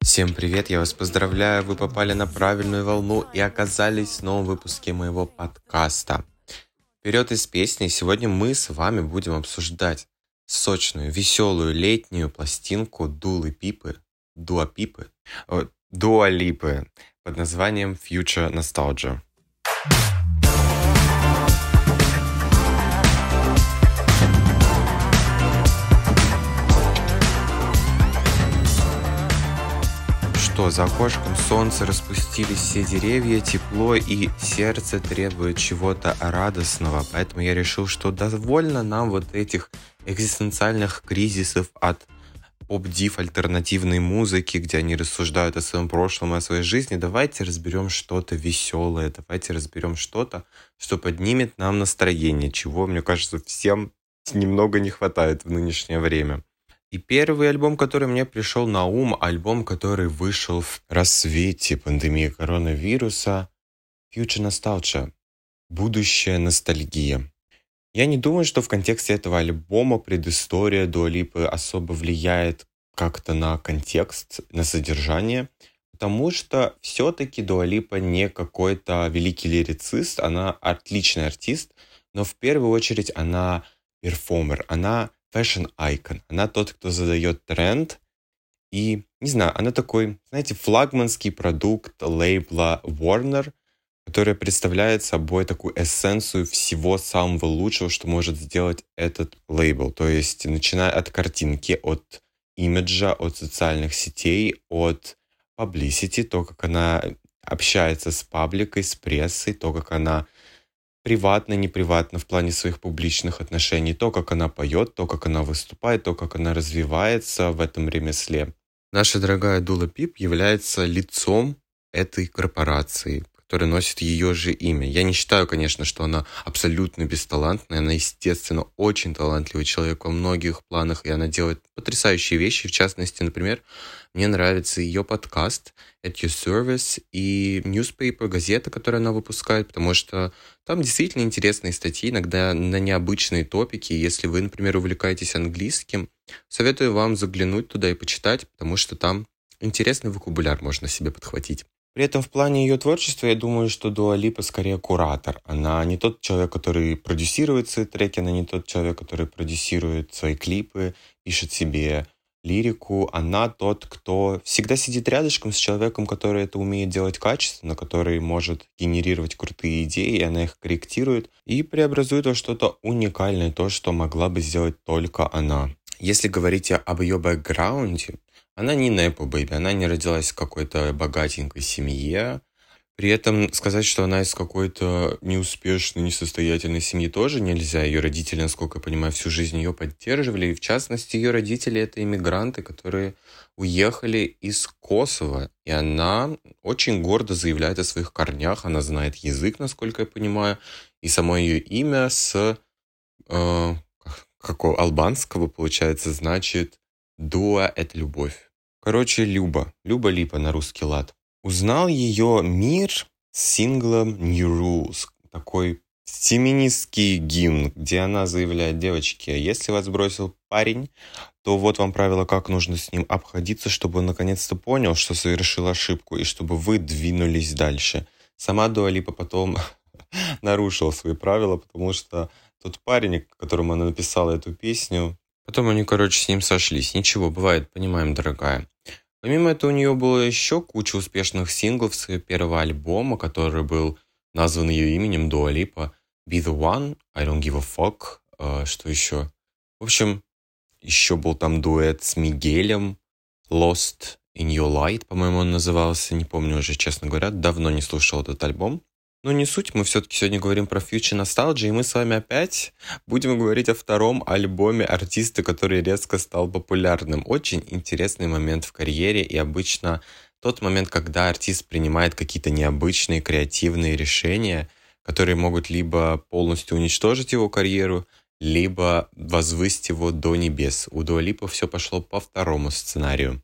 Всем привет, я вас поздравляю, вы попали на правильную волну и оказались в новом выпуске моего подкаста. Вперед из песни, сегодня мы с вами будем обсуждать сочную, веселую летнюю пластинку Дулы Пипы, Дуа Пипы, Дуа Липы под названием Future Nostalgia. Что за окошком солнце распустились все деревья, тепло и сердце требует чего-то радостного. Поэтому я решил, что довольно нам вот этих экзистенциальных кризисов от поп-див альтернативной музыки, где они рассуждают о своем прошлом и о своей жизни. Давайте разберем что-то веселое, давайте разберем что-то, что поднимет нам настроение, чего, мне кажется, всем немного не хватает в нынешнее время. И первый альбом, который мне пришел на ум, альбом, который вышел в рассвете пандемии коронавируса, Future Nostalgia. Будущая ностальгия. Я не думаю, что в контексте этого альбома предыстория Дуалипы особо влияет как-то на контекст, на содержание, потому что все-таки Дуалипа не какой-то великий лирицист, она отличный артист, но в первую очередь она перформер, она fashion icon. Она тот, кто задает тренд. И, не знаю, она такой, знаете, флагманский продукт лейбла Warner, который представляет собой такую эссенцию всего самого лучшего, что может сделать этот лейбл. То есть, начиная от картинки, от имиджа, от социальных сетей, от publicity, то, как она общается с пабликой, с прессой, то, как она приватно, неприватно в плане своих публичных отношений, то, как она поет, то, как она выступает, то, как она развивается в этом ремесле. Наша дорогая Дула Пип является лицом этой корпорации, который носит ее же имя. Я не считаю, конечно, что она абсолютно бесталантная. Она, естественно, очень талантливый человек во многих планах, и она делает потрясающие вещи. В частности, например, мне нравится ее подкаст At Your Service и newspaper, газета, которую она выпускает, потому что там действительно интересные статьи, иногда на необычные топики. Если вы, например, увлекаетесь английским, советую вам заглянуть туда и почитать, потому что там интересный вокабуляр можно себе подхватить. При этом в плане ее творчества я думаю, что Дуа Липа скорее куратор. Она не тот человек, который продюсирует свои треки, она не тот человек, который продюсирует свои клипы, пишет себе лирику. Она тот, кто всегда сидит рядышком с человеком, который это умеет делать качественно, который может генерировать крутые идеи, и она их корректирует и преобразует во что-то уникальное, то, что могла бы сделать только она. Если говорить об ее бэкграунде, она не Nepo Baby, она не родилась в какой-то богатенькой семье. При этом сказать, что она из какой-то неуспешной, несостоятельной семьи тоже нельзя. Ее родители, насколько я понимаю, всю жизнь ее поддерживали. И в частности, ее родители это иммигранты, которые уехали из Косово. И она очень гордо заявляет о своих корнях. Она знает язык, насколько я понимаю. И само ее имя с э, какого албанского, получается, значит Дуа — это любовь. Короче, Люба. Люба Липа на русский лад. Узнал ее мир с синглом New Rules. Такой феминистский гимн, где она заявляет, девочки, если вас бросил парень, то вот вам правило, как нужно с ним обходиться, чтобы он наконец-то понял, что совершил ошибку, и чтобы вы двинулись дальше. Сама Дуалипа потом нарушила свои правила, потому что тот парень, которому она написала эту песню, Потом они, короче, с ним сошлись. Ничего, бывает, понимаем, дорогая. Помимо этого, у нее было еще куча успешных синглов с ее первого альбома, который был назван ее именем Дуа Липа. Be the One, I Don't Give a Fuck. Uh, что еще? В общем, еще был там дуэт с Мигелем, Lost in Your Light, по-моему, он назывался. Не помню уже, честно говоря. Давно не слушал этот альбом. Но не суть, мы все-таки сегодня говорим про Future Nostalgia, и мы с вами опять будем говорить о втором альбоме артиста, который резко стал популярным. Очень интересный момент в карьере, и обычно тот момент, когда артист принимает какие-то необычные креативные решения, которые могут либо полностью уничтожить его карьеру, либо возвысить его до небес. У Dua Lipa все пошло по второму сценарию.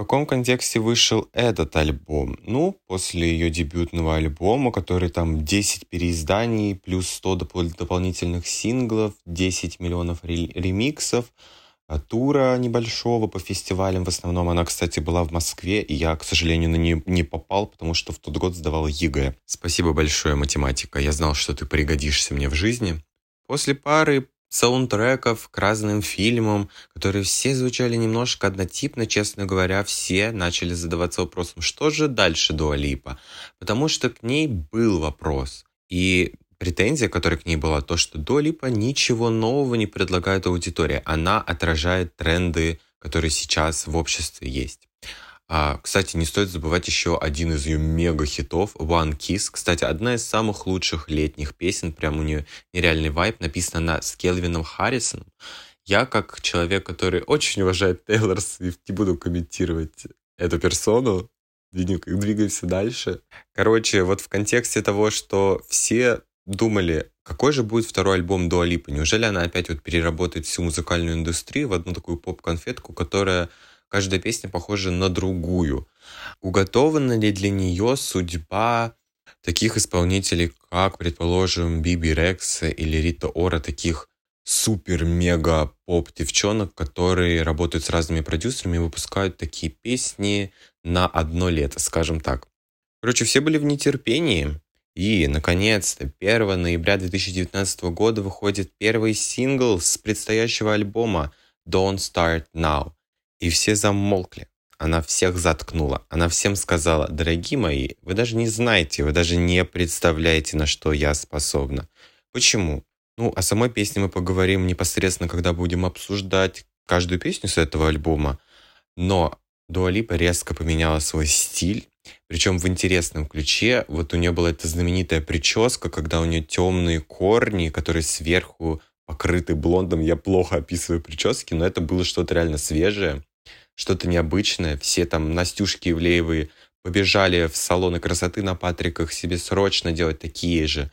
Каком контексте вышел этот альбом? Ну, после ее дебютного альбома, который там 10 переизданий, плюс 100 доп- дополнительных синглов, 10 миллионов ремиксов, а, тура небольшого по фестивалям. В основном она, кстати, была в Москве, и я, к сожалению, на нее не попал, потому что в тот год сдавал ЕГЭ. Спасибо большое, математика. Я знал, что ты пригодишься мне в жизни. После пары саундтреков к разным фильмам, которые все звучали немножко однотипно, честно говоря, все начали задаваться вопросом, что же дальше Дуалипа? Потому что к ней был вопрос. И претензия, которая к ней была, то, что Дуалипа ничего нового не предлагает аудитории. Она отражает тренды, которые сейчас в обществе есть. А, кстати, не стоит забывать еще один из ее мега-хитов One Kiss. Кстати, одна из самых лучших летних песен, прям у нее нереальный вайп, написана она с Келвином Харрисоном. Я, как человек, который очень уважает Тейлор Свифт, не буду комментировать эту персону, двигаемся дальше. Короче, вот в контексте того, что все думали, какой же будет второй альбом Дуалипа? Неужели она опять вот переработает всю музыкальную индустрию в одну такую поп-конфетку, которая каждая песня похожа на другую. Уготована ли для нее судьба таких исполнителей, как, предположим, Биби Рекс или Рита Ора, таких супер-мега поп-девчонок, которые работают с разными продюсерами и выпускают такие песни на одно лето, скажем так. Короче, все были в нетерпении. И, наконец-то, 1 ноября 2019 года выходит первый сингл с предстоящего альбома Don't Start Now. И все замолкли. Она всех заткнула. Она всем сказала, дорогие мои, вы даже не знаете, вы даже не представляете, на что я способна. Почему? Ну, о самой песне мы поговорим непосредственно, когда будем обсуждать каждую песню с этого альбома. Но Дуалипа резко поменяла свой стиль, причем в интересном ключе. Вот у нее была эта знаменитая прическа, когда у нее темные корни, которые сверху покрыты блондом. Я плохо описываю прически, но это было что-то реально свежее что-то необычное. Все там Настюшки Ивлеевы побежали в салоны красоты на Патриках себе срочно делать такие же,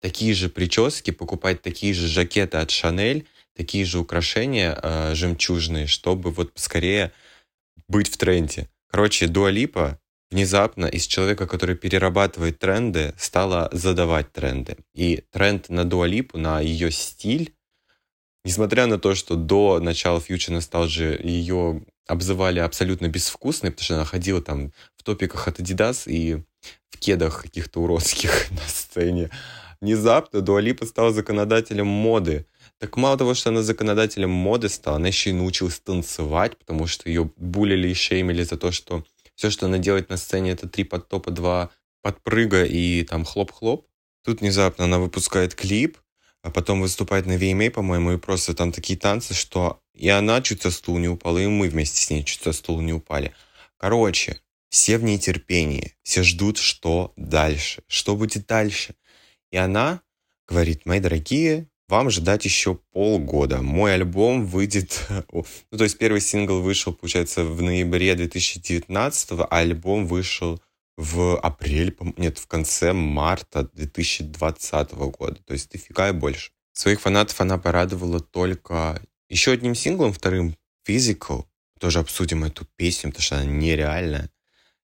такие же прически, покупать такие же жакеты от Шанель, такие же украшения э, жемчужные, чтобы вот скорее быть в тренде. Короче, Дуалипа внезапно из человека, который перерабатывает тренды, стала задавать тренды. И тренд на Дуалипу, на ее стиль, несмотря на то, что до начала Future Nostalgia ее обзывали абсолютно безвкусной, потому что она ходила там в топиках от Adidas и в кедах каких-то уродских на сцене. Внезапно Дуалипа стала законодателем моды. Так мало того, что она законодателем моды стала, она еще и научилась танцевать, потому что ее булили и шеймили за то, что все, что она делает на сцене, это три подтопа, два подпрыга и там хлоп-хлоп. Тут внезапно она выпускает клип, а потом выступает на VMA, по-моему, и просто там такие танцы, что и она чуть со стула не упала, и мы вместе с ней чуть со стула не упали. Короче, все в нетерпении, все ждут, что дальше, что будет дальше. И она говорит, мои дорогие, вам ждать еще полгода. Мой альбом выйдет... Ну, то есть первый сингл вышел, получается, в ноябре 2019, а альбом вышел в апреле, нет, в конце марта 2020 года. То есть дофига и больше. Своих фанатов она порадовала только еще одним синглом, вторым Physical. Тоже обсудим эту песню, потому что она нереальная.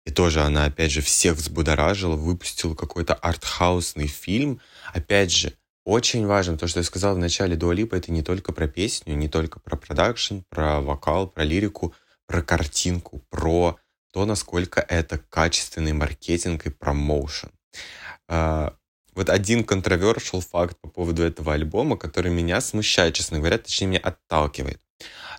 И тоже она, опять же, всех взбудоражила, выпустила какой-то артхаусный фильм. Опять же, очень важно, то, что я сказал в начале, Дуалипа это не только про песню, не только про продакшн, про вокал, про лирику, про картинку, про то, насколько это качественный маркетинг и промоушен. А, вот один controversial факт по поводу этого альбома, который меня смущает, честно говоря, точнее меня отталкивает.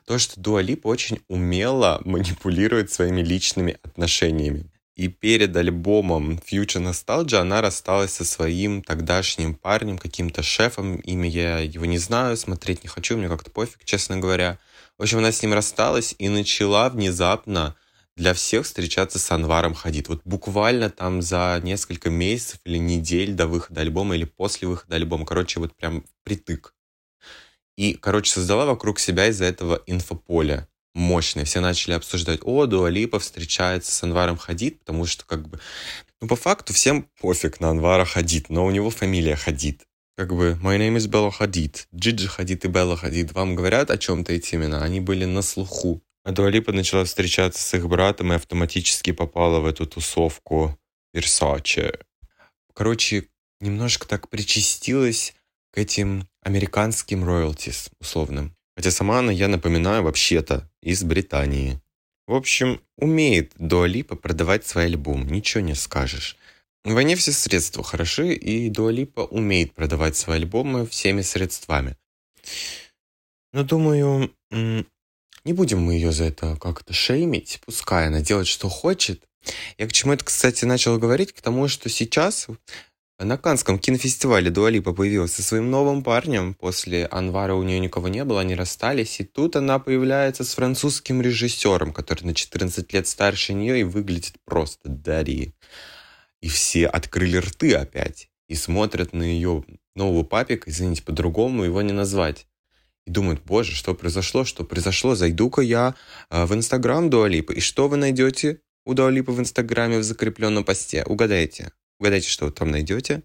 То, что Дуа Лип очень умело манипулирует своими личными отношениями. И перед альбомом Future Nostalgia она рассталась со своим тогдашним парнем, каким-то шефом. Имя я его не знаю, смотреть не хочу, мне как-то пофиг, честно говоря. В общем, она с ним рассталась и начала внезапно для всех встречаться с Анваром Хадид. Вот буквально там за несколько месяцев или недель до выхода альбома или после выхода альбома. Короче, вот прям притык. И, короче, создала вокруг себя из-за этого инфополе мощное. Все начали обсуждать, о, Дуалипа встречается с Анваром Хадид, потому что как бы... Ну, по факту всем пофиг на Анвара Хадид, но у него фамилия Хадид. Как бы, my name is Белла Хадид, Джиджи Хадид и Белла Хадид. Вам говорят о чем-то эти имена? Они были на слуху А Дуалипа начала встречаться с их братом и автоматически попала в эту тусовку Versace. Короче, немножко так причастилась к этим американским роялтис условным. Хотя сама она, я напоминаю, вообще-то из Британии. В общем, умеет Дуалипа продавать свой альбом, ничего не скажешь. В войне все средства хороши, и Дуалипа умеет продавать свои альбомы всеми средствами. Но думаю, не будем мы ее за это как-то шеймить, пускай она делает, что хочет. Я к чему это, кстати, начал говорить? К тому, что сейчас на Канском кинофестивале Дуалипа появилась со своим новым парнем. После Анвара у нее никого не было, они расстались. И тут она появляется с французским режиссером, который на 14 лет старше нее и выглядит просто Дари. И все открыли рты опять и смотрят на ее нового папика, извините, по-другому его не назвать. И думают, боже, что произошло, что произошло, зайду-ка я э, в инстаграм Дуалипы. И что вы найдете у Дуалипы в инстаграме в закрепленном посте? Угадайте. Угадайте, что вы там найдете?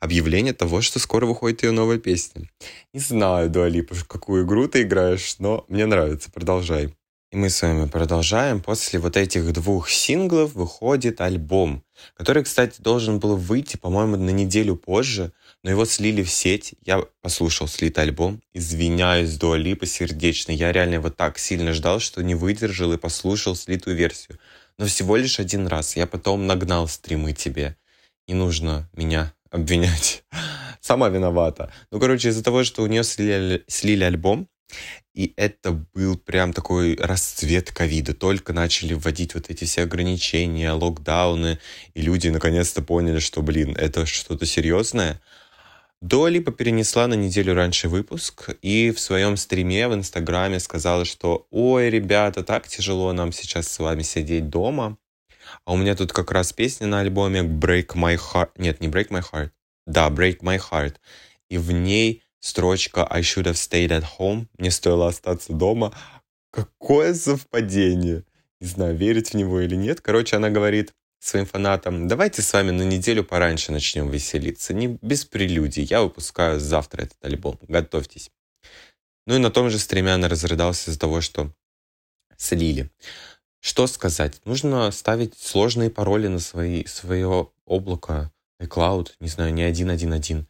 Объявление того, что скоро выходит ее новая песня. Не знаю, Дуалипа, какую игру ты играешь, но мне нравится, продолжай. И мы с вами продолжаем. После вот этих двух синглов выходит альбом, который, кстати, должен был выйти, по-моему, на неделю позже, но его слили в сеть. Я послушал слитый альбом. Извиняюсь, Дуалипа, сердечно. Я реально его так сильно ждал, что не выдержал и послушал слитую версию. Но всего лишь один раз. Я потом нагнал стримы тебе. Не нужно меня обвинять. Сама виновата. Ну, короче, из-за того, что у нее слили, слили альбом, и это был прям такой расцвет ковида. Только начали вводить вот эти все ограничения, локдауны, и люди наконец-то поняли, что, блин, это что-то серьезное. Долипа перенесла на неделю раньше выпуск и в своем стриме в Инстаграме сказала, что «Ой, ребята, так тяжело нам сейчас с вами сидеть дома». А у меня тут как раз песня на альбоме «Break My Heart». Нет, не «Break My Heart». Да, «Break My Heart». И в ней строчка «I should have stayed at home», «Мне стоило остаться дома». Какое совпадение! Не знаю, верить в него или нет. Короче, она говорит своим фанатам, давайте с вами на неделю пораньше начнем веселиться. Не без прелюдий. Я выпускаю завтра этот альбом. Готовьтесь. Ну и на том же стриме она разрыдался из-за того, что слили. Что сказать? Нужно ставить сложные пароли на свои, свое облако, iCloud, не знаю, не один, один, один.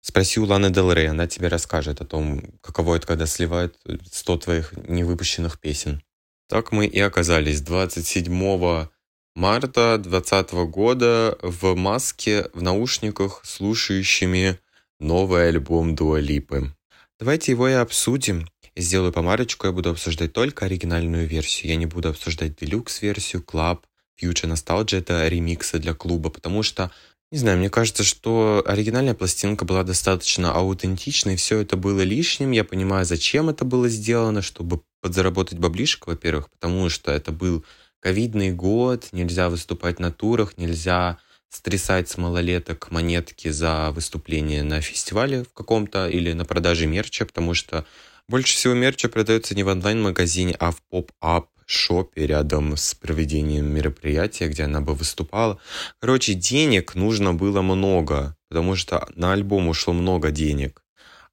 Спроси у Ланы Дел Рей, она тебе расскажет о том, каково это, когда сливают 100 твоих невыпущенных песен. Так мы и оказались 27 марта 2020 года в маске, в наушниках, слушающими новый альбом Дуалипы. Давайте его и обсудим. Я сделаю помарочку, я буду обсуждать только оригинальную версию. Я не буду обсуждать делюкс-версию, клаб, Future Nostalgia — это ремиксы для клуба, потому что не знаю, мне кажется, что оригинальная пластинка была достаточно аутентичной, все это было лишним. Я понимаю, зачем это было сделано, чтобы подзаработать баблишек, во-первых, потому что это был ковидный год, нельзя выступать на турах, нельзя стрясать с малолеток монетки за выступление на фестивале в каком-то или на продаже мерча, потому что больше всего мерча продается не в онлайн-магазине, а в поп-ап шопе рядом с проведением мероприятия, где она бы выступала. Короче, денег нужно было много, потому что на альбом ушло много денег.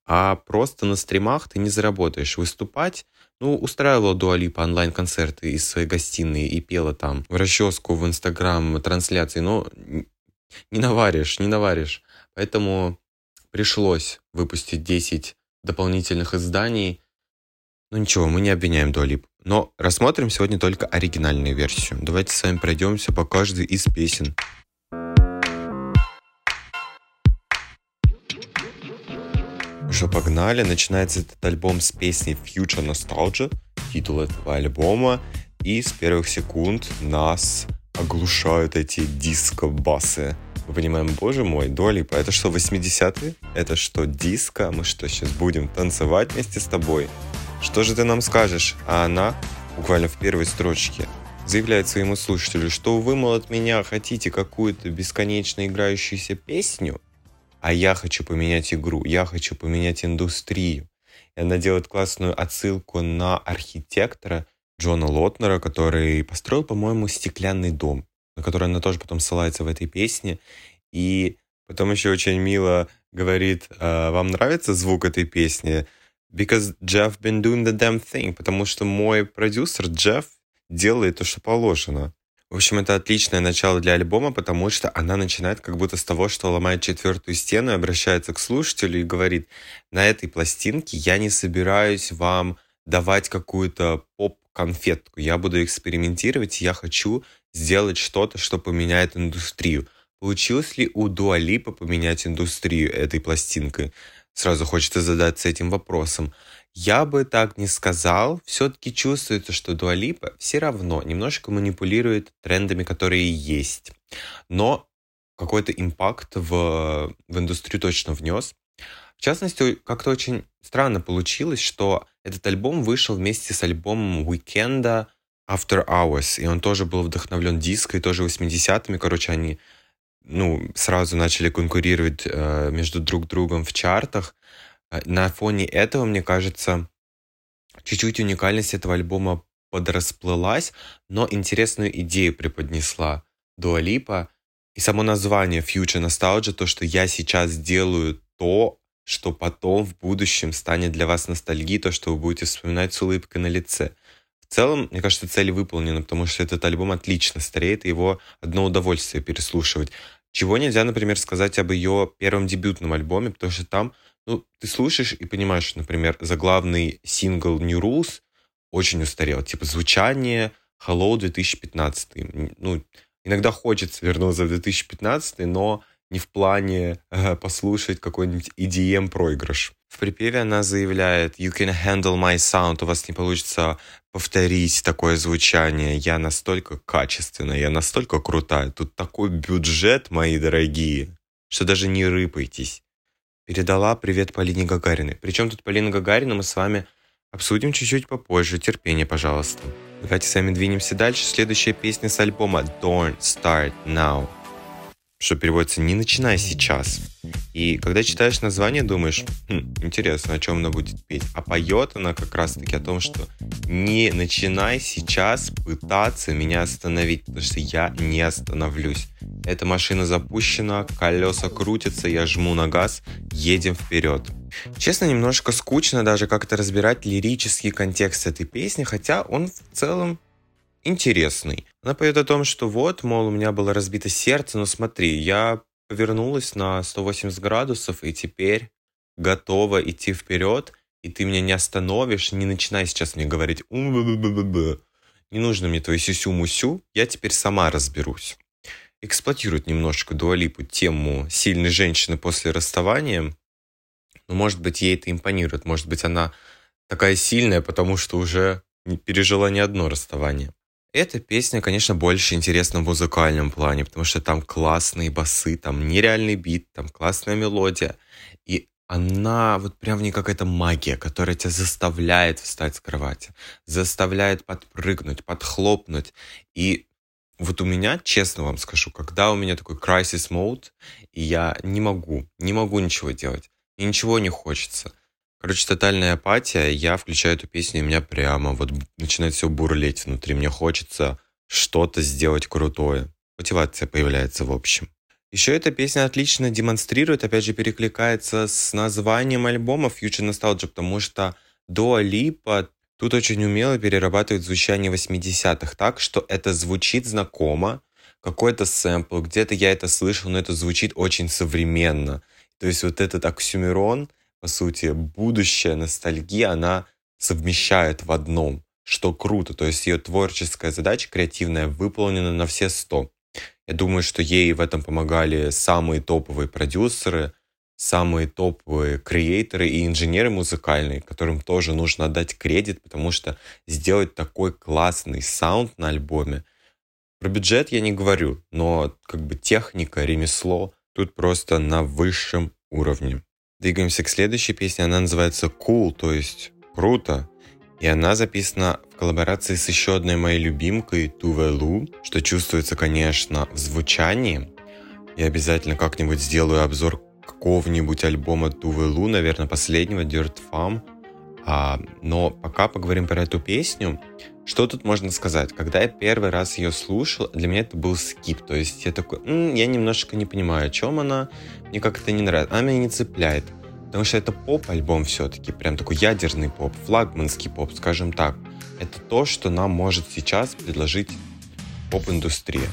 А просто на стримах ты не заработаешь. Выступать, ну, устраивала Дуалипа онлайн-концерты из своей гостиной и пела там в расческу в Инстаграм трансляции, но не наваришь, не наваришь. Поэтому пришлось выпустить 10 дополнительных изданий. Ну ничего, мы не обвиняем Дуалип. Но рассмотрим сегодня только оригинальную версию. Давайте с вами пройдемся по каждой из песен. Что, погнали. Начинается этот альбом с песни Future Nostalgia, титул этого альбома. И с первых секунд нас оглушают эти диско-басы. Мы понимаем, боже мой, Долипа, это что, 80-е? Это что, диско? Мы что, сейчас будем танцевать вместе с тобой? Что же ты нам скажешь? А она, буквально в первой строчке, заявляет своему слушателю, что вы, мол, от меня хотите какую-то бесконечно играющуюся песню, а я хочу поменять игру, я хочу поменять индустрию. И она делает классную отсылку на архитектора Джона Лотнера, который построил, по-моему, стеклянный дом, на который она тоже потом ссылается в этой песне. И потом еще очень мило говорит, «А, вам нравится звук этой песни? Because Jeff been doing the damn thing. Потому что мой продюсер Джефф делает то, что положено. В общем, это отличное начало для альбома, потому что она начинает как будто с того, что ломает четвертую стену и обращается к слушателю и говорит, на этой пластинке я не собираюсь вам давать какую-то поп-конфетку. Я буду экспериментировать, я хочу сделать что-то, что поменяет индустрию. Получилось ли у Дуалипа поменять индустрию этой пластинкой? Сразу хочется задаться этим вопросом. Я бы так не сказал. Все-таки чувствуется, что Дуалипа все равно немножко манипулирует трендами, которые есть. Но какой-то импакт в, в индустрию точно внес. В частности, как-то очень странно получилось, что этот альбом вышел вместе с альбомом Уикенда After Hours, и он тоже был вдохновлен диско, и тоже 80-ми, короче, они ну, сразу начали конкурировать э, между друг другом в чартах. Э, на фоне этого, мне кажется, чуть-чуть уникальность этого альбома подрасплылась, но интересную идею преподнесла Дуалипа. И само название Future Nostalgia, то, что я сейчас делаю то, что потом в будущем станет для вас ностальгией, то, что вы будете вспоминать с улыбкой на лице. В целом, мне кажется, цель выполнена, потому что этот альбом отлично стареет, и его одно удовольствие переслушивать. Чего нельзя, например, сказать об ее первом дебютном альбоме, потому что там ну, ты слушаешь и понимаешь, например, заглавный сингл New Rules очень устарел. Типа звучание Hello 2015. Ну, иногда хочется вернуться в 2015, но не в плане э, послушать какой-нибудь EDM проигрыш. В припеве она заявляет «You can handle my sound», у вас не получится повторить такое звучание. Я настолько качественная, я настолько крутая. Тут такой бюджет, мои дорогие, что даже не рыпайтесь передала привет Полине Гагариной. Причем тут Полина Гагарина мы с вами обсудим чуть-чуть попозже. Терпение, пожалуйста. Давайте с вами двинемся дальше. Следующая песня с альбома Don't Start Now что переводится «не начинай сейчас». И когда читаешь название, думаешь, хм, интересно, о чем она будет петь. А поет она как раз-таки о том, что не начинай сейчас пытаться меня остановить, потому что я не остановлюсь. Эта машина запущена, колеса крутятся, я жму на газ, едем вперед. Честно, немножко скучно даже как-то разбирать лирический контекст этой песни, хотя он в целом интересный. Она поет о том, что вот, мол, у меня было разбито сердце, но смотри, я повернулась на 180 градусов и теперь готова идти вперед, и ты меня не остановишь, не начинай сейчас мне говорить не нужно мне твою сюсю-мусю, я теперь сама разберусь. Эксплуатирует немножко Дуалипу тему сильной женщины после расставания, но, может быть, ей это импонирует, может быть, она такая сильная, потому что уже пережила не одно расставание. Эта песня, конечно, больше интересна в музыкальном плане, потому что там классные басы, там нереальный бит, там классная мелодия. И она, вот прям в ней какая-то магия, которая тебя заставляет встать с кровати, заставляет подпрыгнуть, подхлопнуть. И вот у меня, честно вам скажу, когда у меня такой crisis mode, и я не могу, не могу ничего делать, мне ничего не хочется, Короче, тотальная апатия. Я включаю эту песню, и у меня прямо вот начинает все бурлеть внутри. Мне хочется что-то сделать крутое. Мотивация появляется в общем. Еще эта песня отлично демонстрирует, опять же, перекликается с названием альбома Future Nostalgia, потому что Dua Lipa тут очень умело перерабатывает звучание 80-х так, что это звучит знакомо, какой-то сэмпл, где-то я это слышал, но это звучит очень современно. То есть вот этот оксюмерон — по сути, будущая ностальгия, она совмещает в одном, что круто. То есть ее творческая задача, креативная, выполнена на все сто. Я думаю, что ей в этом помогали самые топовые продюсеры, самые топовые креаторы и инженеры музыкальные, которым тоже нужно отдать кредит, потому что сделать такой классный саунд на альбоме, про бюджет я не говорю, но как бы техника, ремесло тут просто на высшем уровне. Двигаемся к следующей песне. Она называется Cool, то есть круто. И она записана в коллаборации с еще одной моей любимкой Тувелу, что чувствуется, конечно, в звучании. Я обязательно как-нибудь сделаю обзор какого-нибудь альбома Тувелу, наверное, последнего Dirt Farm. А, но пока поговорим про эту песню. Что тут можно сказать? Когда я первый раз ее слушал, для меня это был скип. То есть я такой, М, я немножко не понимаю, о чем она, мне как-то не нравится, она меня не цепляет. Потому что это поп-альбом все-таки, прям такой ядерный поп, флагманский поп, скажем так. Это то, что нам может сейчас предложить поп-индустрия.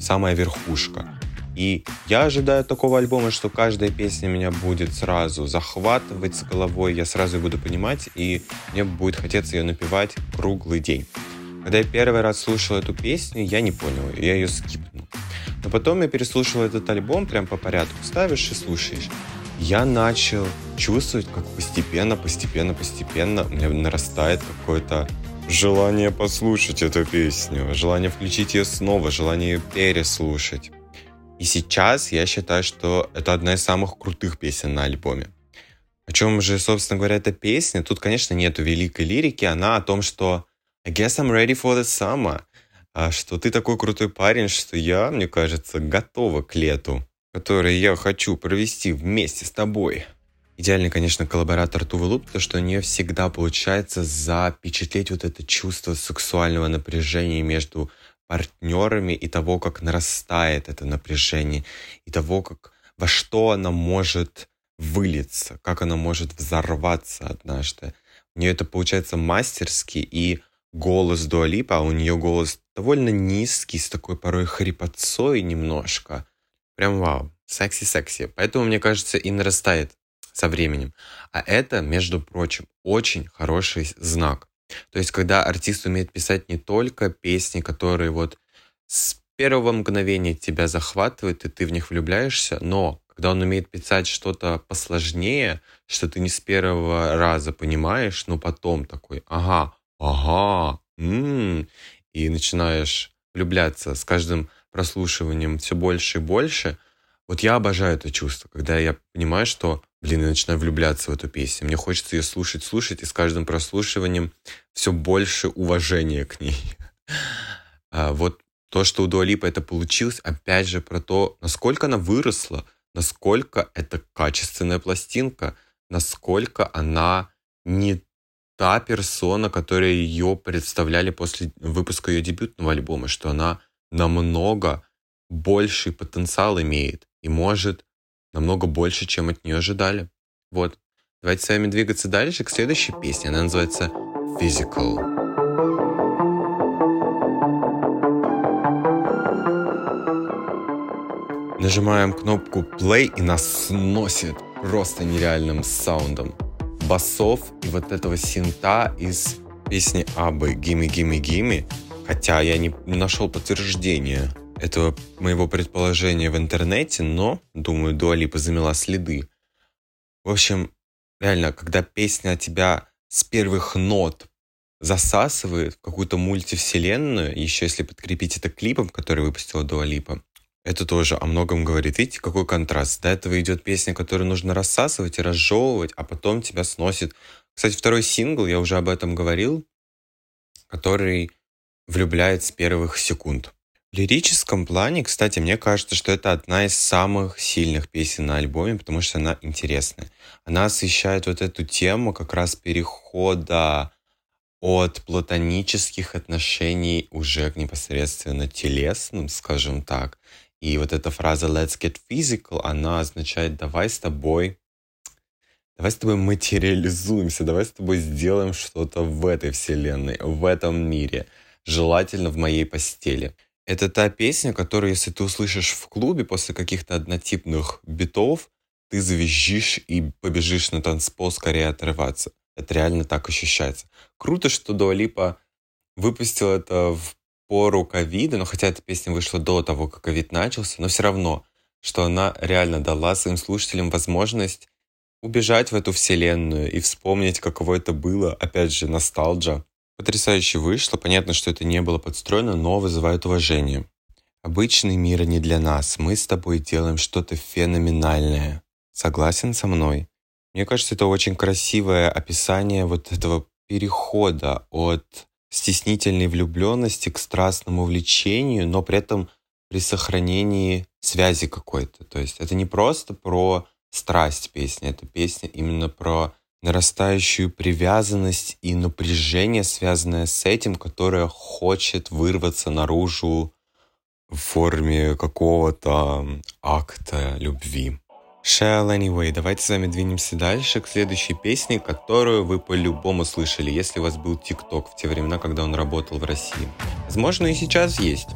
Самая верхушка. И я ожидаю такого альбома, что каждая песня меня будет сразу захватывать с головой, я сразу буду понимать, и мне будет хотеться ее напевать круглый день. Когда я первый раз слушал эту песню, я не понял, я ее скипнул. Но потом я переслушал этот альбом прям по порядку, ставишь и слушаешь. Я начал чувствовать, как постепенно, постепенно, постепенно у меня нарастает какое-то желание послушать эту песню, желание включить ее снова, желание переслушать. И сейчас я считаю, что это одна из самых крутых песен на альбоме. О чем же, собственно говоря, эта песня? Тут, конечно, нету великой лирики. Она о том, что I guess I'm ready for the summer. А что ты такой крутой парень, что я, мне кажется, готова к лету, которое я хочу провести вместе с тобой. Идеальный, конечно, коллаборатор Тувы Луп, то, что у нее всегда получается запечатлеть вот это чувство сексуального напряжения между партнерами и того, как нарастает это напряжение, и того, как, во что она может вылиться, как она может взорваться однажды. У нее это получается мастерски, и голос Дуалипа, а у нее голос довольно низкий, с такой порой хрипотцой немножко. Прям вау, секси-секси. Поэтому, мне кажется, и нарастает со временем. А это, между прочим, очень хороший знак. То есть, когда артист умеет писать не только песни, которые вот с первого мгновения тебя захватывают, и ты в них влюбляешься, но когда он умеет писать что-то посложнее, что ты не с первого раза понимаешь, но потом такой, ага, ага, м-м", и начинаешь влюбляться с каждым прослушиванием все больше и больше. Вот я обожаю это чувство, когда я понимаю, что блин, я начинаю влюбляться в эту песню. Мне хочется ее слушать, слушать, и с каждым прослушиванием все больше уважения к ней. А вот то, что у Дуалипа это получилось, опять же, про то, насколько она выросла, насколько это качественная пластинка, насколько она не та персона, которая ее представляли после выпуска ее дебютного альбома, что она намного больший потенциал имеет и может намного больше, чем от нее ожидали. Вот. Давайте с вами двигаться дальше к следующей песне. Она называется Physical. Нажимаем кнопку play и нас сносит просто нереальным саундом. Басов и вот этого синта из песни Абы «Gimme, gimme, gimme», хотя я не нашел подтверждения этого моего предположения в интернете, но, думаю, Дуалипа замела следы. В общем, реально, когда песня тебя с первых нот засасывает в какую-то мультивселенную, еще если подкрепить это клипом, который выпустила Дуалипа, это тоже о многом говорит. Видите, какой контраст. До этого идет песня, которую нужно рассасывать и разжевывать, а потом тебя сносит. Кстати, второй сингл, я уже об этом говорил, который влюбляет с первых секунд. Лирическом плане, кстати, мне кажется, что это одна из самых сильных песен на альбоме, потому что она интересная. Она освещает вот эту тему как раз перехода от платонических отношений уже к непосредственно телесным, скажем так. И вот эта фраза «let's get physical», она означает «давай с тобой Давай с тобой материализуемся, давай с тобой сделаем что-то в этой вселенной, в этом мире, желательно в моей постели. Это та песня, которую, если ты услышишь в клубе после каких-то однотипных битов, ты завизжишь и побежишь на танцпол скорее отрываться. Это реально так ощущается. Круто, что Дуалипа выпустил это в пору ковида, но хотя эта песня вышла до того, как ковид начался, но все равно, что она реально дала своим слушателям возможность убежать в эту вселенную и вспомнить, каково это было, опять же, ностальджа, Потрясающе вышло. Понятно, что это не было подстроено, но вызывает уважение. Обычный мир не для нас. Мы с тобой делаем что-то феноменальное. Согласен со мной? Мне кажется, это очень красивое описание вот этого перехода от стеснительной влюбленности к страстному влечению, но при этом при сохранении связи какой-то. То есть это не просто про страсть песни, это песня именно про нарастающую привязанность и напряжение, связанное с этим, которое хочет вырваться наружу в форме какого-то акта любви. Shell Anyway. Давайте с вами двинемся дальше к следующей песне, которую вы по-любому слышали, если у вас был ТикТок в те времена, когда он работал в России. Возможно, и сейчас есть.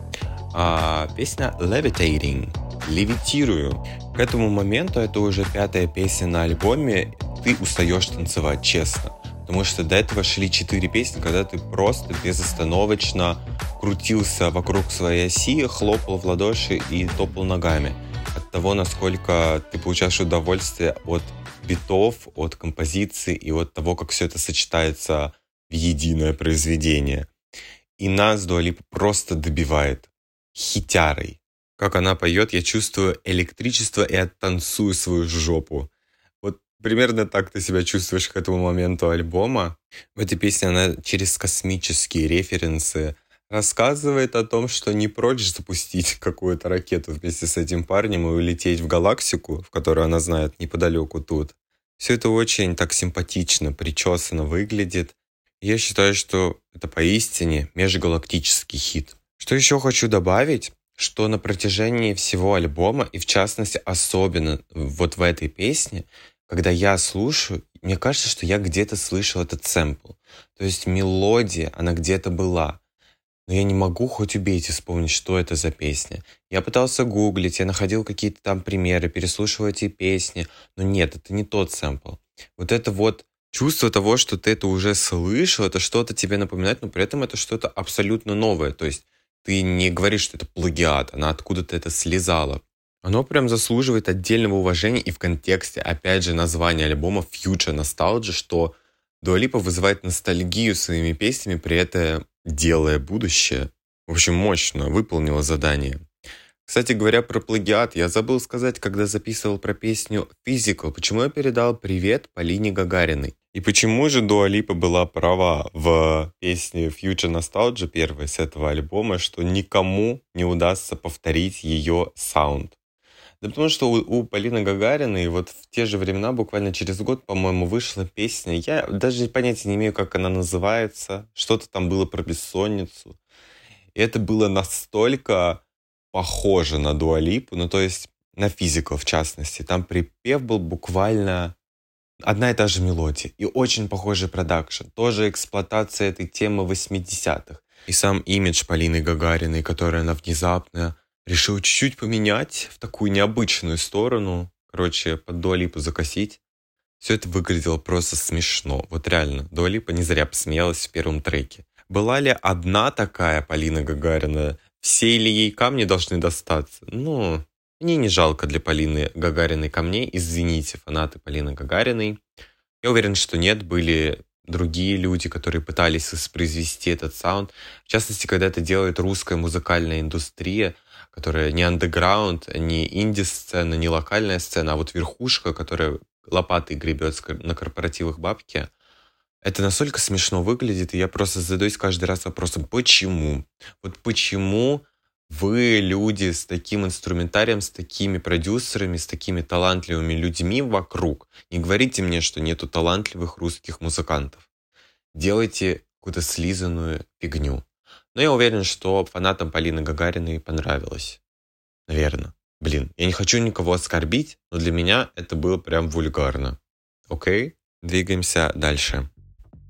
А, песня Levitating. Левитирую. К этому моменту это уже пятая песня на альбоме. Ты устаешь танцевать, честно. Потому что до этого шли четыре песни, когда ты просто безостановочно крутился вокруг своей оси, хлопал в ладоши и топал ногами от того, насколько ты получаешь удовольствие от битов, от композиции и от того, как все это сочетается в единое произведение. И нас Дуалипа просто добивает хитярой. Как она поет, я чувствую электричество и оттанцую свою жопу. Вот примерно так ты себя чувствуешь к этому моменту альбома. В этой песне она через космические референсы рассказывает о том, что не прочь запустить какую-то ракету вместе с этим парнем и улететь в галактику, в которую она знает неподалеку тут. Все это очень так симпатично, причесано выглядит. Я считаю, что это поистине межгалактический хит. Что еще хочу добавить, что на протяжении всего альбома, и в частности особенно вот в этой песне, когда я слушаю, мне кажется, что я где-то слышал этот сэмпл. То есть мелодия, она где-то была но я не могу, хоть убейте, вспомнить, что это за песня. Я пытался гуглить, я находил какие-то там примеры, переслушивал эти песни, но нет, это не тот сэмпл. Вот это вот чувство того, что ты это уже слышал, это что-то тебе напоминает, но при этом это что-то абсолютно новое. То есть ты не говоришь, что это плагиат, она откуда-то это слезала. Оно прям заслуживает отдельного уважения и в контексте, опять же, названия альбома Future Nostalgia, что Дуалипа вызывает ностальгию своими песнями, при этом делая будущее. В общем, мощно выполнила задание. Кстати говоря, про плагиат, я забыл сказать, когда записывал про песню Physical, почему я передал привет Полине Гагариной. И почему же Дуалипа была права в песне Future Nostalgia, первой с этого альбома, что никому не удастся повторить ее саунд. Да потому что у, у Полины Гагариной вот в те же времена, буквально через год, по-моему, вышла песня. Я даже понятия не имею, как она называется. Что-то там было про бессонницу. И это было настолько похоже на Дуалипу, ну то есть на физику в частности. Там припев был буквально одна и та же мелодия и очень похожий продакшн. Тоже эксплуатация этой темы 80-х. И сам имидж Полины Гагариной, которая она внезапно решил чуть-чуть поменять в такую необычную сторону. Короче, под Дуалипу закосить. Все это выглядело просто смешно. Вот реально, Дуалипа не зря посмеялась в первом треке. Была ли одна такая Полина Гагарина? Все ли ей камни должны достаться? Ну, мне не жалко для Полины Гагариной камней. Извините, фанаты Полины Гагариной. Я уверен, что нет, были другие люди, которые пытались воспроизвести этот саунд. В частности, когда это делает русская музыкальная индустрия – которая не андеграунд, не инди-сцена, не локальная сцена, а вот верхушка, которая лопатой гребет на корпоративах бабки. Это настолько смешно выглядит, и я просто задаюсь каждый раз вопросом, почему? Вот почему вы, люди с таким инструментарием, с такими продюсерами, с такими талантливыми людьми вокруг, не говорите мне, что нету талантливых русских музыкантов. Делайте какую-то слизанную фигню. Но я уверен, что фанатам Полины Гагариной понравилось. Наверное. Блин, я не хочу никого оскорбить, но для меня это было прям вульгарно. Окей? Двигаемся дальше.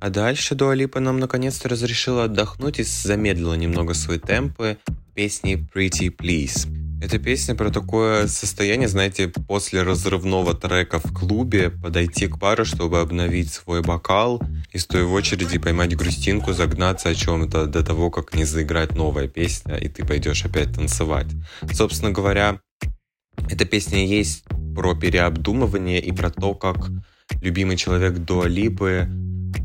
А дальше Дуалипа нам наконец-то разрешила отдохнуть и замедлила немного свои темпы песни Pretty Please. Эта песня про такое состояние, знаете, после разрывного трека в клубе подойти к пару, чтобы обновить свой бокал и стоя в очереди поймать грустинку, загнаться о чем-то до того, как не заиграть новая песня, и ты пойдешь опять танцевать. Собственно говоря, эта песня есть про переобдумывание и про то, как любимый человек Дуалипы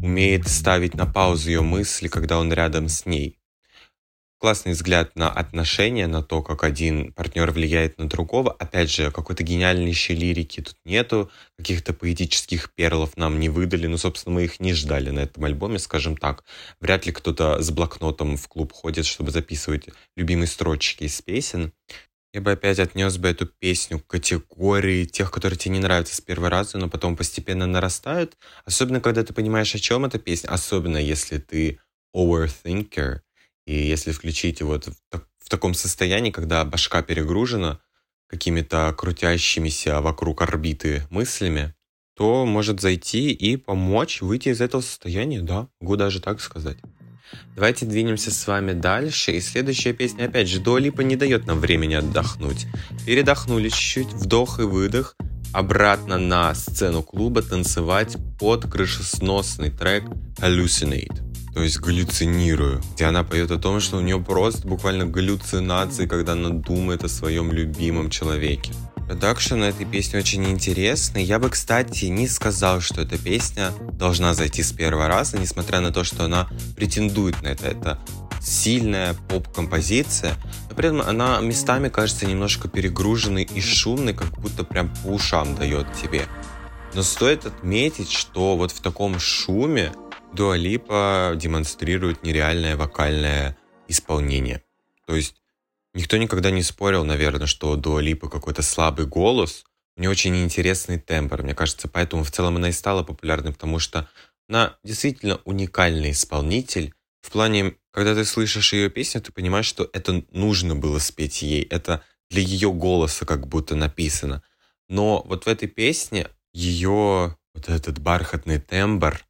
умеет ставить на паузу ее мысли, когда он рядом с ней классный взгляд на отношения, на то, как один партнер влияет на другого. Опять же, какой-то гениальнейшей лирики тут нету, каких-то поэтических перлов нам не выдали, ну, собственно, мы их не ждали на этом альбоме, скажем так. Вряд ли кто-то с блокнотом в клуб ходит, чтобы записывать любимые строчки из песен. Я бы опять отнес бы эту песню к категории тех, которые тебе не нравятся с первого раза, но потом постепенно нарастают. Особенно, когда ты понимаешь, о чем эта песня. Особенно, если ты overthinker, и если включить вот в, в таком состоянии, когда башка перегружена, какими-то крутящимися вокруг орбиты мыслями, то может зайти и помочь выйти из этого состояния, да, могу даже так сказать. Давайте двинемся с вами дальше. И следующая песня, опять же, Дуалипа не дает нам времени отдохнуть. Передохнули чуть-чуть, вдох и выдох. Обратно на сцену клуба танцевать под крышесносный трек Hallucinate. То есть галлюцинирую, где она поет о том, что у нее просто буквально галлюцинации, когда она думает о своем любимом человеке. Продакшн этой песни очень интересный. Я бы, кстати, не сказал, что эта песня должна зайти с первого раза, несмотря на то, что она претендует на это. Это сильная поп-композиция, но при этом она местами кажется немножко перегруженной и шумной, как будто прям по ушам дает тебе. Но стоит отметить, что вот в таком шуме Дуалипа демонстрирует нереальное вокальное исполнение. То есть Никто никогда не спорил, наверное, что у Дуа Липы какой-то слабый голос. У нее очень интересный тембр. Мне кажется, поэтому в целом она и стала популярной, потому что она действительно уникальный исполнитель. В плане, когда ты слышишь ее песню, ты понимаешь, что это нужно было спеть ей. Это для ее голоса как будто написано. Но вот в этой песне ее вот этот бархатный тембр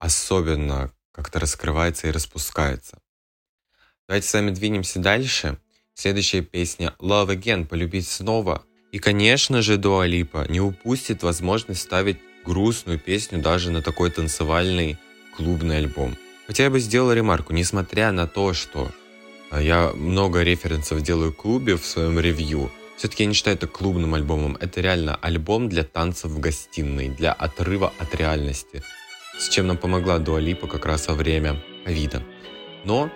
особенно как-то раскрывается и распускается. Давайте с вами двинемся дальше. Следующая песня Love Again, полюбить снова. И, конечно же, Дуа Липа не упустит возможность ставить грустную песню даже на такой танцевальный клубный альбом. Хотя я бы сделал ремарку, несмотря на то, что а, я много референсов делаю клубе в своем ревью, все-таки я не считаю это клубным альбомом. Это реально альбом для танцев в гостиной, для отрыва от реальности. С чем нам помогла Дуа Липа как раз во время ковида. Но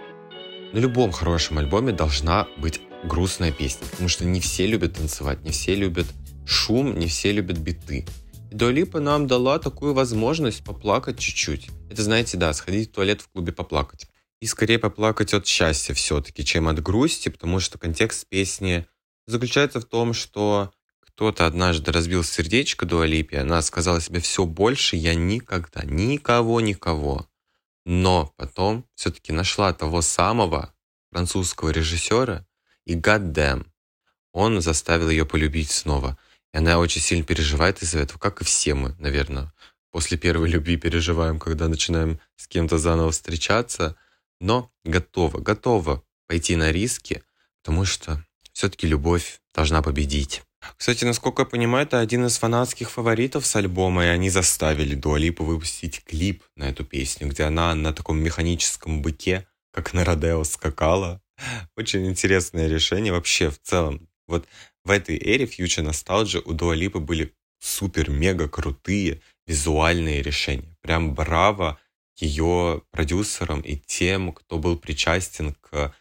на любом хорошем альбоме должна быть грустная песня, потому что не все любят танцевать, не все любят шум, не все любят биты. И Дуалипа нам дала такую возможность поплакать чуть-чуть. Это, знаете, да, сходить в туалет в клубе поплакать. И скорее поплакать от счастья все-таки, чем от грусти, потому что контекст песни заключается в том, что кто-то однажды разбил сердечко Дуалипе, она сказала себе все больше, я никогда, никого, никого но потом все-таки нашла того самого французского режиссера, и goddamn, он заставил ее полюбить снова. И она очень сильно переживает из-за этого, как и все мы, наверное. После первой любви переживаем, когда начинаем с кем-то заново встречаться, но готова, готова пойти на риски, потому что все-таки любовь должна победить. Кстати, насколько я понимаю, это один из фанатских фаворитов с альбома, и они заставили Дуалипу выпустить клип на эту песню, где она на таком механическом быке, как на Родео, скакала. Очень интересное решение вообще в целом. Вот в этой эре Future Nostalgia у Дуалипы были супер-мега крутые визуальные решения. Прям браво ее продюсерам и тем, кто был причастен к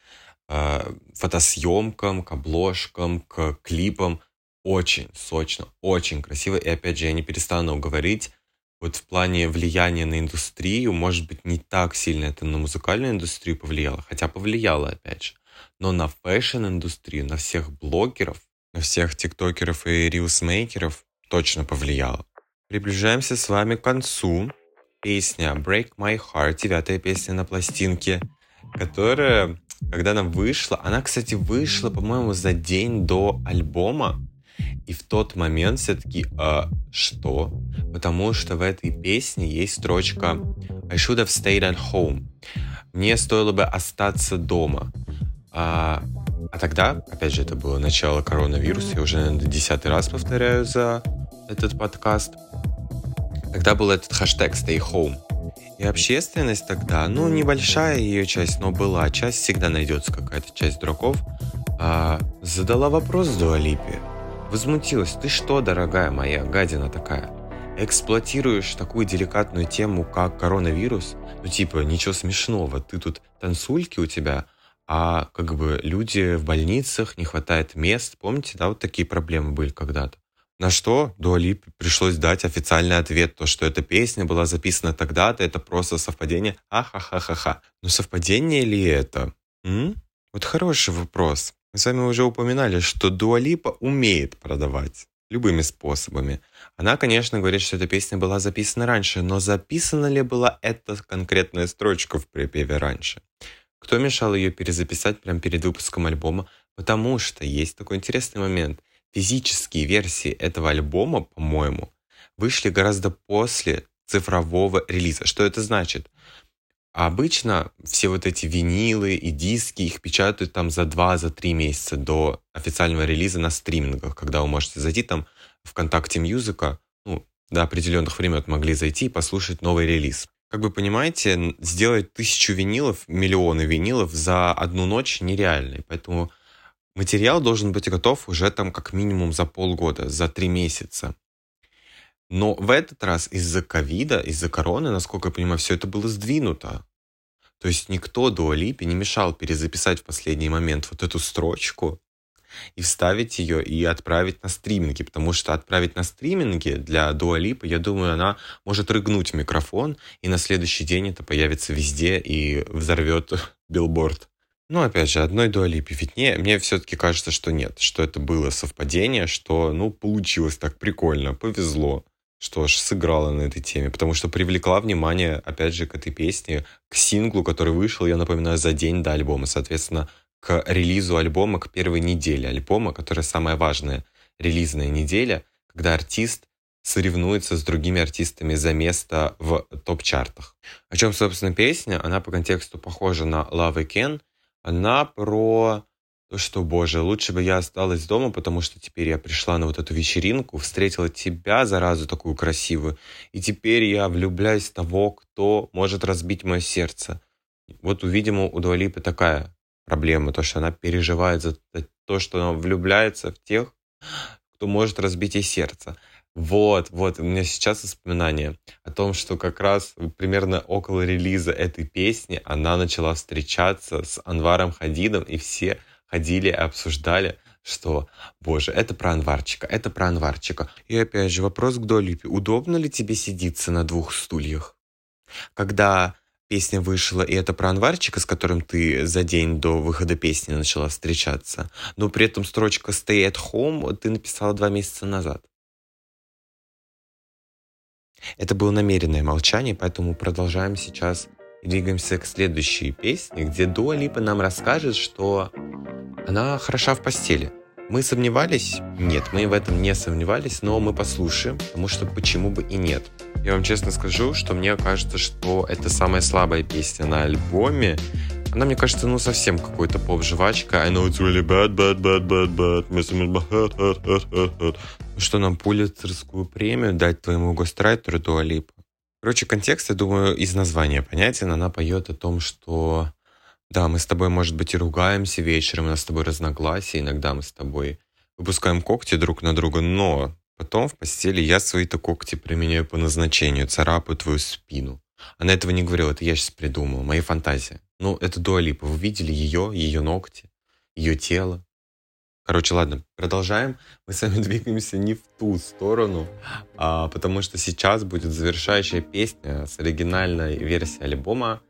э, фотосъемкам, к обложкам, к клипам очень сочно, очень красиво. И опять же, я не перестану говорить, вот в плане влияния на индустрию, может быть, не так сильно это на музыкальную индустрию повлияло, хотя повлияло, опять же. Но на фэшн-индустрию, на всех блогеров, на всех тиктокеров и рилсмейкеров точно повлияло. Приближаемся с вами к концу. Песня Break My Heart, девятая песня на пластинке, которая, когда она вышла, она, кстати, вышла, по-моему, за день до альбома, и в тот момент все-таки, а, что? Потому что в этой песне есть строчка I should have stayed at home. Мне стоило бы остаться дома. А, а тогда, опять же, это было начало коронавируса, я уже, наверное, десятый раз повторяю за этот подкаст. Тогда был этот хэштег Stay Home. И общественность тогда, ну, небольшая ее часть, но была. Часть всегда найдется какая-то часть дураков. А, задала вопрос Дуалипе. Возмутилась. Ты что, дорогая моя гадина такая? Эксплуатируешь такую деликатную тему, как коронавирус? Ну, типа, ничего смешного. Ты тут танцульки у тебя, а как бы люди в больницах, не хватает мест. Помните, да, вот такие проблемы были когда-то? На что Дуали пришлось дать официальный ответ, то, что эта песня была записана тогда-то, это просто совпадение. Ахахахаха. Но совпадение ли это? М? Вот хороший вопрос. Мы с вами уже упоминали, что Дуалипа умеет продавать любыми способами. Она, конечно, говорит, что эта песня была записана раньше, но записана ли была эта конкретная строчка в припеве раньше? Кто мешал ее перезаписать прямо перед выпуском альбома? Потому что есть такой интересный момент. физические версии этого альбома, по-моему, вышли гораздо после цифрового релиза. Что это значит? Обычно все вот эти винилы и диски, их печатают там за 2-3 за месяца до официального релиза на стримингах, когда вы можете зайти там ВКонтакте Мьюзика, ну, до определенных времен могли зайти и послушать новый релиз. Как вы понимаете, сделать тысячу винилов, миллионы винилов за одну ночь нереально. Поэтому материал должен быть готов уже там как минимум за полгода, за три месяца. Но в этот раз из-за ковида, из-за короны, насколько я понимаю, все это было сдвинуто. То есть никто до Липи не мешал перезаписать в последний момент вот эту строчку и вставить ее и отправить на стриминги, потому что отправить на стриминги для Дуалипа, я думаю, она может рыгнуть микрофон, и на следующий день это появится везде и взорвет билборд. Но опять же, одной Дуалипе виднее. Мне все-таки кажется, что нет, что это было совпадение, что, ну, получилось так прикольно, повезло что ж, сыграла на этой теме, потому что привлекла внимание, опять же, к этой песне, к синглу, который вышел, я напоминаю, за день до альбома. Соответственно, к релизу альбома, к первой неделе альбома, которая самая важная релизная неделя, когда артист соревнуется с другими артистами за место в топ-чартах. О чем, собственно, песня? Она по контексту похожа на Love Again. Она про что, боже, лучше бы я осталась дома, потому что теперь я пришла на вот эту вечеринку, встретила тебя, заразу такую красивую, и теперь я влюбляюсь в того, кто может разбить мое сердце. Вот, видимо, у Дуалипы такая проблема, то, что она переживает за то, что она влюбляется в тех, кто может разбить ей сердце. Вот, вот, у меня сейчас воспоминание о том, что как раз примерно около релиза этой песни она начала встречаться с Анваром Хадидом, и все ходили и обсуждали, что, боже, это про Анварчика, это про Анварчика. И опять же, вопрос к Долипе. Удобно ли тебе сидиться на двух стульях? Когда песня вышла, и это про Анварчика, с которым ты за день до выхода песни начала встречаться, но при этом строчка «Stay at home» ты написала два месяца назад. Это было намеренное молчание, поэтому продолжаем сейчас двигаемся к следующей песне, где Дуа Липа нам расскажет, что она хороша в постели. Мы сомневались? Нет, мы в этом не сомневались, но мы послушаем, потому что почему бы и нет. Я вам честно скажу, что мне кажется, что это самая слабая песня на альбоме. Она, мне кажется, ну совсем какой-то поп-жвачка. I know it's really bad, bad, bad, bad, bad. Что нам пулицерскую премию дать твоему гострайтеру Дуалипа? Короче, контекст, я думаю, из названия понятен. Она поет о том, что да, мы с тобой, может быть, и ругаемся вечером, у нас с тобой разногласия, иногда мы с тобой выпускаем когти друг на друга, но потом в постели я свои-то когти применяю по назначению, царапаю твою спину. Она этого не говорила, это я сейчас придумал, мои фантазии. Ну, это Дуалипа, вы видели ее, ее ногти, ее тело. Короче, ладно, продолжаем. Мы с вами двигаемся не в ту сторону, а, потому что сейчас будет завершающая песня с оригинальной версией альбома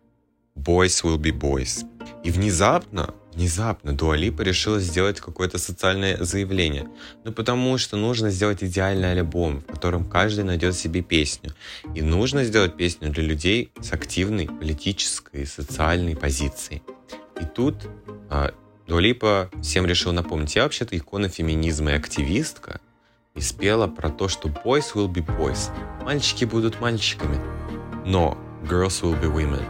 Boys Will Be Boys. И внезапно, внезапно Дуалипа решила сделать какое-то социальное заявление. Ну потому что нужно сделать идеальный альбом, в котором каждый найдет себе песню. И нужно сделать песню для людей с активной политической и социальной позицией. И тут а, Дуалипа всем решил напомнить. Я вообще-то икона феминизма и активистка. И спела про то, что boys will be boys. Мальчики будут мальчиками. Но girls will be women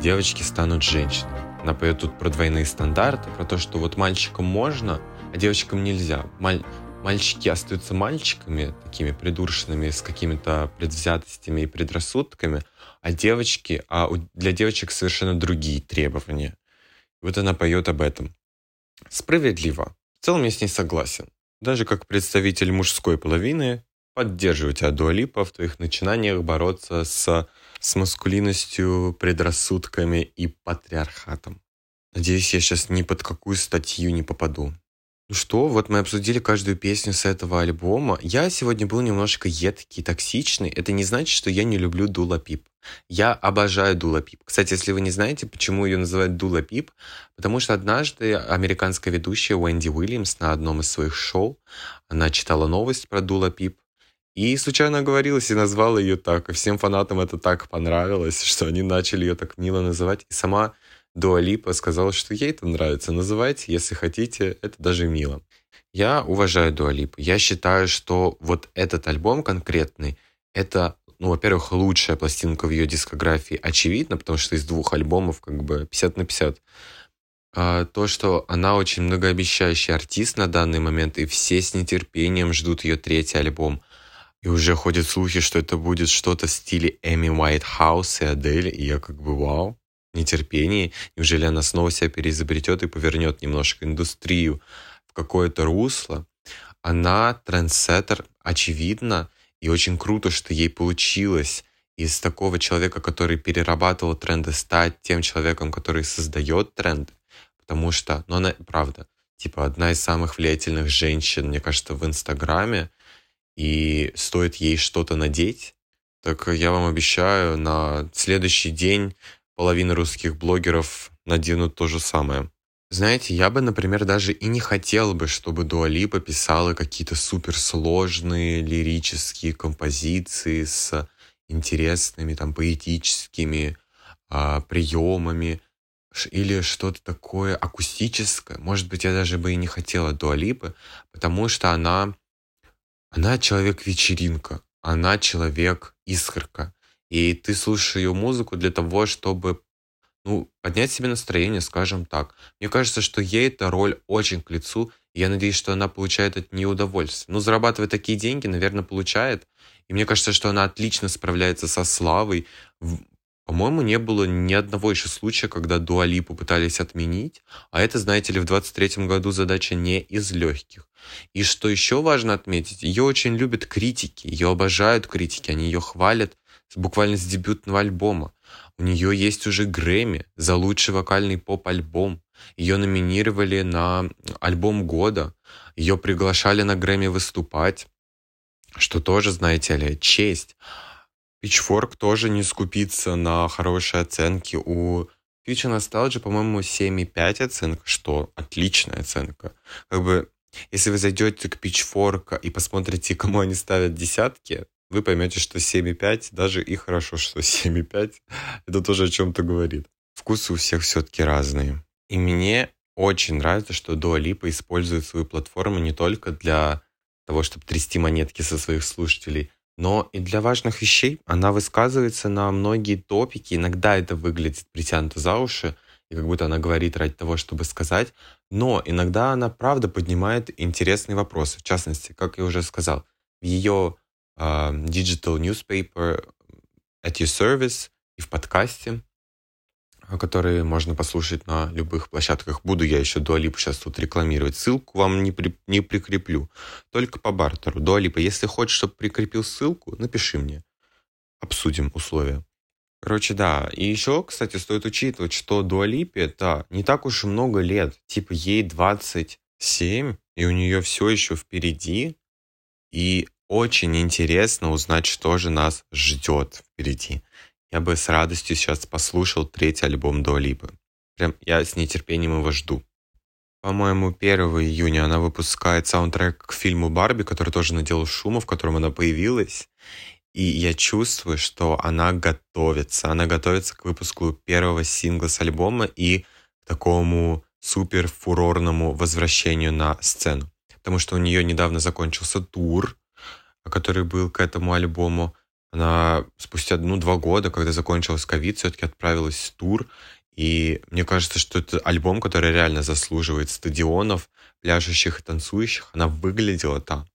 девочки станут женщинами. Она поет тут про двойные стандарты, про то, что вот мальчикам можно, а девочкам нельзя. Маль... Мальчики остаются мальчиками, такими придуршенными, с какими-то предвзятостями и предрассудками, а девочки, а для девочек совершенно другие требования. Вот она поет об этом. Справедливо. В целом я с ней согласен. Даже как представитель мужской половины поддерживаю тебя, Дуалипа, в твоих начинаниях бороться с с маскулинностью, предрассудками и патриархатом. Надеюсь, я сейчас ни под какую статью не попаду. Ну что, вот мы обсудили каждую песню с этого альбома. Я сегодня был немножко едкий, токсичный. Это не значит, что я не люблю Дула Пип. Я обожаю Дула Пип. Кстати, если вы не знаете, почему ее называют Дула Пип, потому что однажды американская ведущая Уэнди Уильямс на одном из своих шоу, она читала новость про Дула Пип, и случайно оговорилась и назвала ее так. И всем фанатам это так понравилось, что они начали ее так мило называть. И сама Дуалипа сказала, что ей это нравится. Называйте, если хотите, это даже мило. Я уважаю Дуалипу. Я считаю, что вот этот альбом конкретный, это, ну, во-первых, лучшая пластинка в ее дискографии, очевидно, потому что из двух альбомов как бы 50 на 50. А, то, что она очень многообещающий артист на данный момент, и все с нетерпением ждут ее третий альбом. И уже ходят слухи, что это будет что-то в стиле Эми Уайтхаус и Адель, и я как бы вау, нетерпение. Неужели она снова себя переизобретет и повернет немножко индустрию в какое-то русло? Она трендсеттер, очевидно, и очень круто, что ей получилось из такого человека, который перерабатывал тренды, стать тем человеком, который создает тренды потому что, ну, она, правда, типа, одна из самых влиятельных женщин, мне кажется, в Инстаграме, и стоит ей что-то надеть, так я вам обещаю, на следующий день половина русских блогеров наденут то же самое. Знаете, я бы, например, даже и не хотел бы, чтобы Дуалипа писала какие-то суперсложные лирические композиции с интересными, там, поэтическими а, приемами или что-то такое акустическое. Может быть, я даже бы и не хотела Дуалипы, потому что она, она человек-вечеринка, она человек-искорка. И ты слушаешь ее музыку для того, чтобы ну, поднять себе настроение, скажем так. Мне кажется, что ей эта роль очень к лицу, и я надеюсь, что она получает от нее удовольствие. Ну, зарабатывать такие деньги, наверное, получает. И мне кажется, что она отлично справляется со славой, по-моему, не было ни одного еще случая, когда Дуалипу пытались отменить, а это, знаете ли, в 23 году задача не из легких. И что еще важно отметить, ее очень любят критики, ее обожают критики, они ее хвалят буквально с дебютного альбома. У нее есть уже Грэмми за лучший вокальный поп-альбом. Ее номинировали на альбом года. Ее приглашали на Грэмми выступать, что тоже, знаете ли, честь. Pitchfork тоже не скупится на хорошие оценки. У Future Nostalgia, по-моему, 7,5 оценка, что отличная оценка. Как бы, если вы зайдете к Pitchfork и посмотрите, кому они ставят десятки, вы поймете, что 7,5, даже и хорошо, что 7,5, это тоже о чем-то говорит. Вкусы у всех все-таки разные. И мне очень нравится, что Dua Lipa использует свою платформу не только для того, чтобы трясти монетки со своих слушателей, но и для важных вещей она высказывается на многие топики. Иногда это выглядит притянуто за уши, и как будто она говорит ради того, чтобы сказать. Но иногда она правда поднимает интересные вопросы. В частности, как я уже сказал, в ее digital newspaper at your service и в подкасте которые можно послушать на любых площадках. Буду я еще Дуалипу сейчас тут рекламировать. Ссылку вам не, при, не прикреплю. Только по бартеру. Дуалипа, если хочешь, чтобы прикрепил ссылку, напиши мне. Обсудим условия. Короче, да. И еще, кстати, стоит учитывать, что Дуалипе это не так уж и много лет. Типа ей 27, и у нее все еще впереди. И очень интересно узнать, что же нас ждет впереди я бы с радостью сейчас послушал третий альбом Дуалипы. Прям я с нетерпением его жду. По-моему, 1 июня она выпускает саундтрек к фильму «Барби», который тоже наделал шума, в котором она появилась. И я чувствую, что она готовится. Она готовится к выпуску первого сингла с альбома и к такому супер фурорному возвращению на сцену. Потому что у нее недавно закончился тур, который был к этому альбому. Она спустя, ну, два года, когда закончилась ковид, все-таки отправилась в тур. И мне кажется, что это альбом, который реально заслуживает стадионов, пляшущих и танцующих. Она выглядела там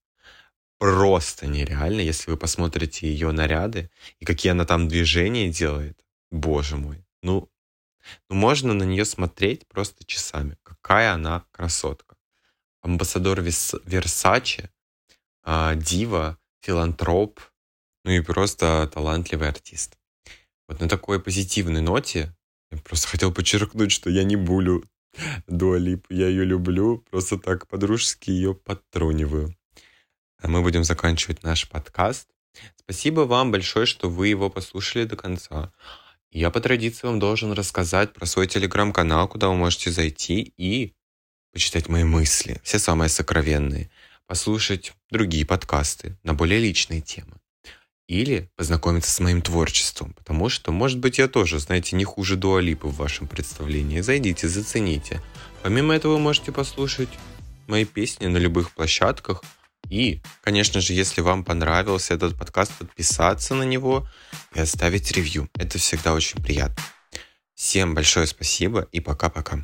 просто нереально, если вы посмотрите ее наряды и какие она там движения делает. Боже мой. Ну, ну можно на нее смотреть просто часами. Какая она красотка. Амбассадор Версаче, а, дива, филантроп, ну и просто талантливый артист. Вот на такой позитивной ноте я просто хотел подчеркнуть, что я не булю Дуалип, я ее люблю, просто так подружески ее подтруниваю. А мы будем заканчивать наш подкаст. Спасибо вам большое, что вы его послушали до конца. Я по традиции вам должен рассказать про свой телеграм-канал, куда вы можете зайти и почитать мои мысли, все самые сокровенные, послушать другие подкасты на более личные темы. или познакомиться с моим творчеством, потому что, может быть, я тоже, знаете, не хуже Дуалипы в вашем представлении. Зайдите, зацените. Помимо этого, вы можете послушать мои песни на любых площадках. И, конечно же, если вам понравился этот подкаст, подписаться на него и оставить ревью. Это всегда очень приятно. Всем большое спасибо и пока-пока.